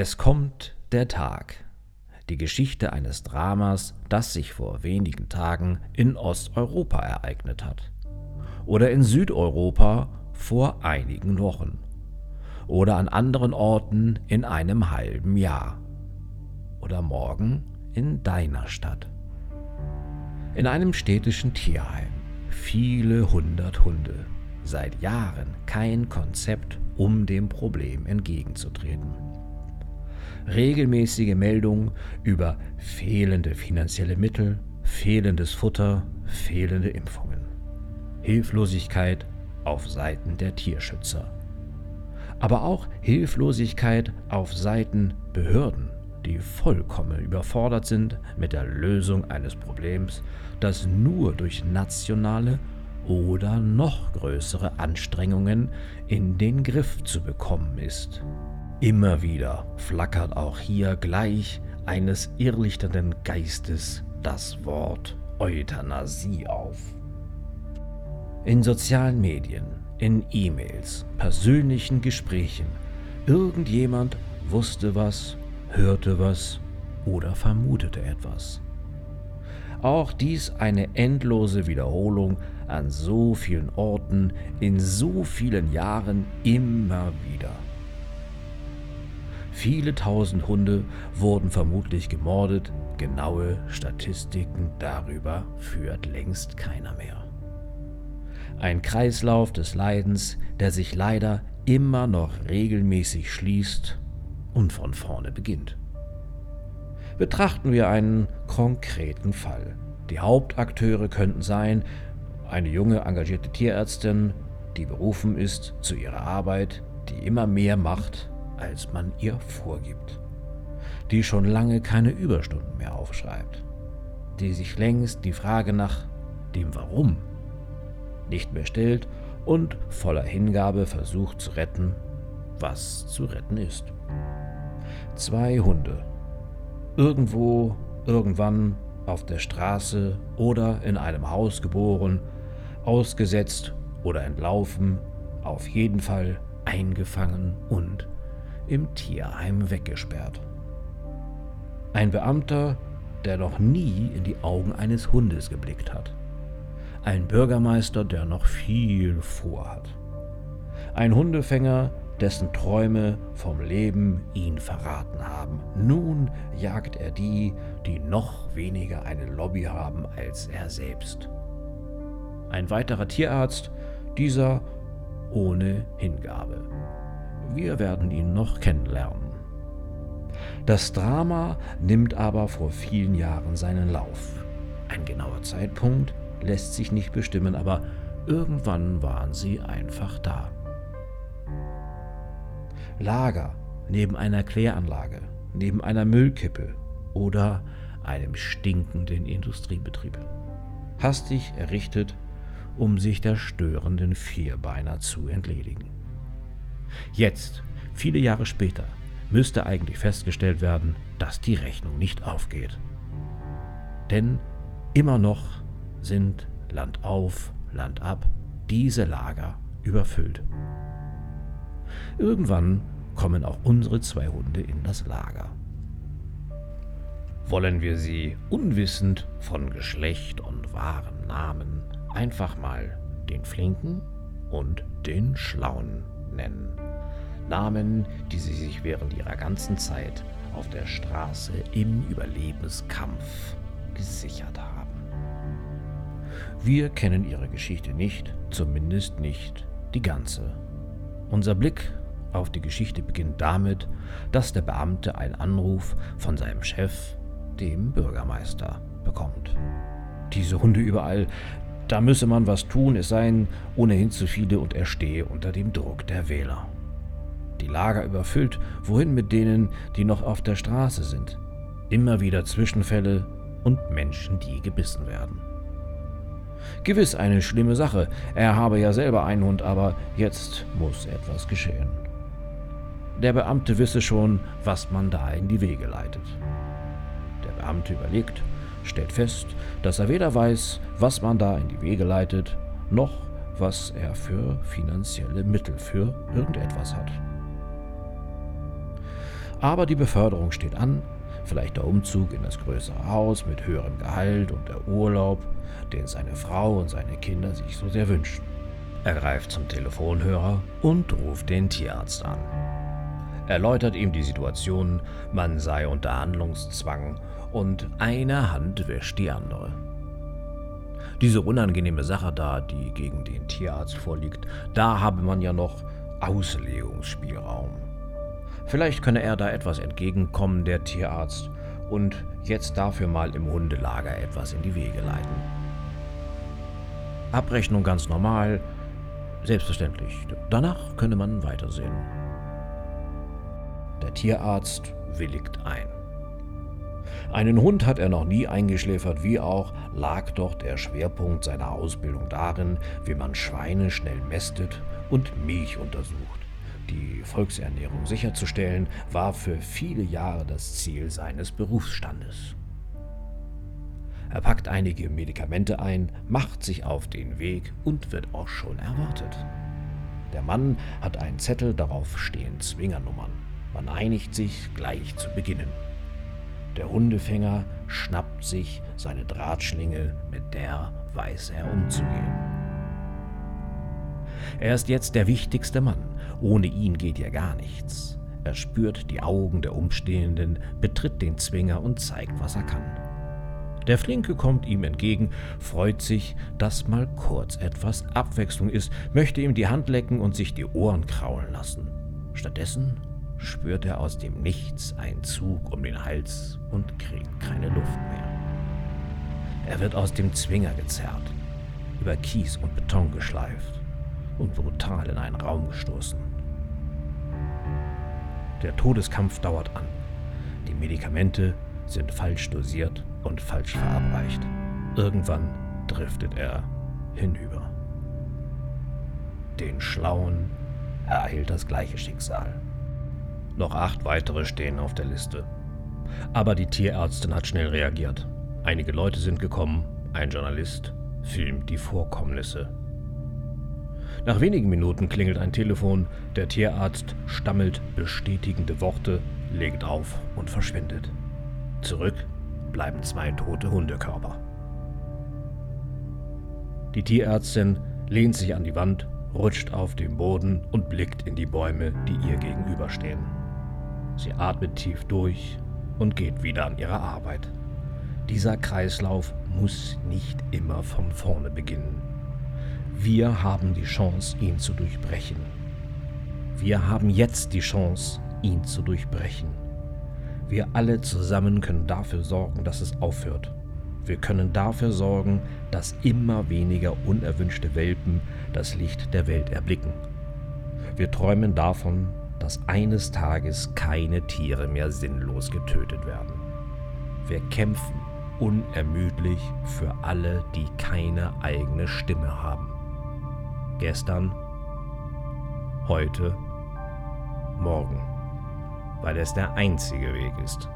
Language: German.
Es kommt der Tag. Die Geschichte eines Dramas, das sich vor wenigen Tagen in Osteuropa ereignet hat. Oder in Südeuropa vor einigen Wochen. Oder an anderen Orten in einem halben Jahr. Oder morgen in deiner Stadt. In einem städtischen Tierheim. Viele hundert Hunde. Seit Jahren kein Konzept, um dem Problem entgegenzutreten regelmäßige Meldungen über fehlende finanzielle Mittel, fehlendes Futter, fehlende Impfungen. Hilflosigkeit auf Seiten der Tierschützer. Aber auch Hilflosigkeit auf Seiten Behörden, die vollkommen überfordert sind mit der Lösung eines Problems, das nur durch nationale oder noch größere Anstrengungen in den Griff zu bekommen ist. Immer wieder flackert auch hier gleich eines irrlichternden Geistes das Wort Euthanasie auf. In sozialen Medien, in E-Mails, persönlichen Gesprächen, irgendjemand wusste was, hörte was oder vermutete etwas. Auch dies eine endlose Wiederholung an so vielen Orten in so vielen Jahren immer wieder. Viele tausend Hunde wurden vermutlich gemordet, genaue Statistiken darüber führt längst keiner mehr. Ein Kreislauf des Leidens, der sich leider immer noch regelmäßig schließt und von vorne beginnt. Betrachten wir einen konkreten Fall. Die Hauptakteure könnten sein eine junge engagierte Tierärztin, die berufen ist zu ihrer Arbeit, die immer mehr macht als man ihr vorgibt, die schon lange keine Überstunden mehr aufschreibt, die sich längst die Frage nach dem Warum nicht mehr stellt und voller Hingabe versucht zu retten, was zu retten ist. Zwei Hunde, irgendwo, irgendwann auf der Straße oder in einem Haus geboren, ausgesetzt oder entlaufen, auf jeden Fall eingefangen und im Tierheim weggesperrt. Ein Beamter, der noch nie in die Augen eines Hundes geblickt hat. Ein Bürgermeister, der noch viel vorhat. Ein Hundefänger, dessen Träume vom Leben ihn verraten haben. Nun jagt er die, die noch weniger eine Lobby haben als er selbst. Ein weiterer Tierarzt, dieser ohne Hingabe. Wir werden ihn noch kennenlernen. Das Drama nimmt aber vor vielen Jahren seinen Lauf. Ein genauer Zeitpunkt lässt sich nicht bestimmen, aber irgendwann waren sie einfach da. Lager neben einer Kläranlage, neben einer Müllkippe oder einem stinkenden Industriebetrieb. Hastig errichtet, um sich der störenden Vierbeiner zu entledigen. Jetzt, viele Jahre später, müsste eigentlich festgestellt werden, dass die Rechnung nicht aufgeht. Denn immer noch sind Land auf, Land ab diese Lager überfüllt. Irgendwann kommen auch unsere zwei Hunde in das Lager. Wollen wir sie unwissend von Geschlecht und wahren Namen einfach mal den Flinken und den Schlauen nennen. Namen, die sie sich während ihrer ganzen Zeit auf der Straße im Überlebenskampf gesichert haben. Wir kennen ihre Geschichte nicht, zumindest nicht die ganze. Unser Blick auf die Geschichte beginnt damit, dass der Beamte einen Anruf von seinem Chef, dem Bürgermeister, bekommt. Diese Hunde überall, da müsse man was tun, es seien ohnehin zu viele und er stehe unter dem Druck der Wähler. Die Lager überfüllt, wohin mit denen, die noch auf der Straße sind. Immer wieder Zwischenfälle und Menschen, die gebissen werden. Gewiss eine schlimme Sache, er habe ja selber einen Hund, aber jetzt muss etwas geschehen. Der Beamte wisse schon, was man da in die Wege leitet. Der Beamte überlegt, stellt fest, dass er weder weiß, was man da in die Wege leitet, noch was er für finanzielle Mittel für irgendetwas hat. Aber die Beförderung steht an, vielleicht der Umzug in das größere Haus mit höherem Gehalt und der Urlaub, den seine Frau und seine Kinder sich so sehr wünschen. Er greift zum Telefonhörer und ruft den Tierarzt an. Erläutert ihm die Situation, man sei unter Handlungszwang und eine Hand wäscht die andere. Diese unangenehme Sache da, die gegen den Tierarzt vorliegt, da habe man ja noch Auslegungsspielraum. Vielleicht könne er da etwas entgegenkommen, der Tierarzt, und jetzt dafür mal im Hundelager etwas in die Wege leiten. Abrechnung ganz normal, selbstverständlich. Danach könne man weitersehen. Der Tierarzt willigt ein. Einen Hund hat er noch nie eingeschläfert, wie auch lag doch der Schwerpunkt seiner Ausbildung darin, wie man Schweine schnell mästet und Milch untersucht. Die Volksernährung sicherzustellen, war für viele Jahre das Ziel seines Berufsstandes. Er packt einige Medikamente ein, macht sich auf den Weg und wird auch schon erwartet. Der Mann hat einen Zettel, darauf stehen Zwingernummern. Man einigt sich, gleich zu beginnen. Der Hundefänger schnappt sich seine Drahtschlinge, mit der weiß er umzugehen. Er ist jetzt der wichtigste Mann. Ohne ihn geht ja gar nichts. Er spürt die Augen der Umstehenden, betritt den Zwinger und zeigt, was er kann. Der Flinke kommt ihm entgegen, freut sich, dass mal kurz etwas Abwechslung ist, möchte ihm die Hand lecken und sich die Ohren kraulen lassen. Stattdessen spürt er aus dem Nichts einen Zug um den Hals und kriegt keine Luft mehr. Er wird aus dem Zwinger gezerrt, über Kies und Beton geschleift und brutal in einen Raum gestoßen. Der Todeskampf dauert an. Die Medikamente sind falsch dosiert und falsch verabreicht. Irgendwann driftet er hinüber. Den Schlauen ereilt das gleiche Schicksal. Noch acht weitere stehen auf der Liste. Aber die Tierärztin hat schnell reagiert. Einige Leute sind gekommen, ein Journalist filmt die Vorkommnisse. Nach wenigen Minuten klingelt ein Telefon, der Tierarzt stammelt bestätigende Worte, legt auf und verschwindet. Zurück bleiben zwei tote Hundekörper. Die Tierärztin lehnt sich an die Wand, rutscht auf den Boden und blickt in die Bäume, die ihr gegenüberstehen. Sie atmet tief durch und geht wieder an ihre Arbeit. Dieser Kreislauf muss nicht immer von vorne beginnen. Wir haben die Chance, ihn zu durchbrechen. Wir haben jetzt die Chance, ihn zu durchbrechen. Wir alle zusammen können dafür sorgen, dass es aufhört. Wir können dafür sorgen, dass immer weniger unerwünschte Welpen das Licht der Welt erblicken. Wir träumen davon, dass eines Tages keine Tiere mehr sinnlos getötet werden. Wir kämpfen unermüdlich für alle, die keine eigene Stimme haben. Gestern, heute, morgen, weil es der einzige Weg ist,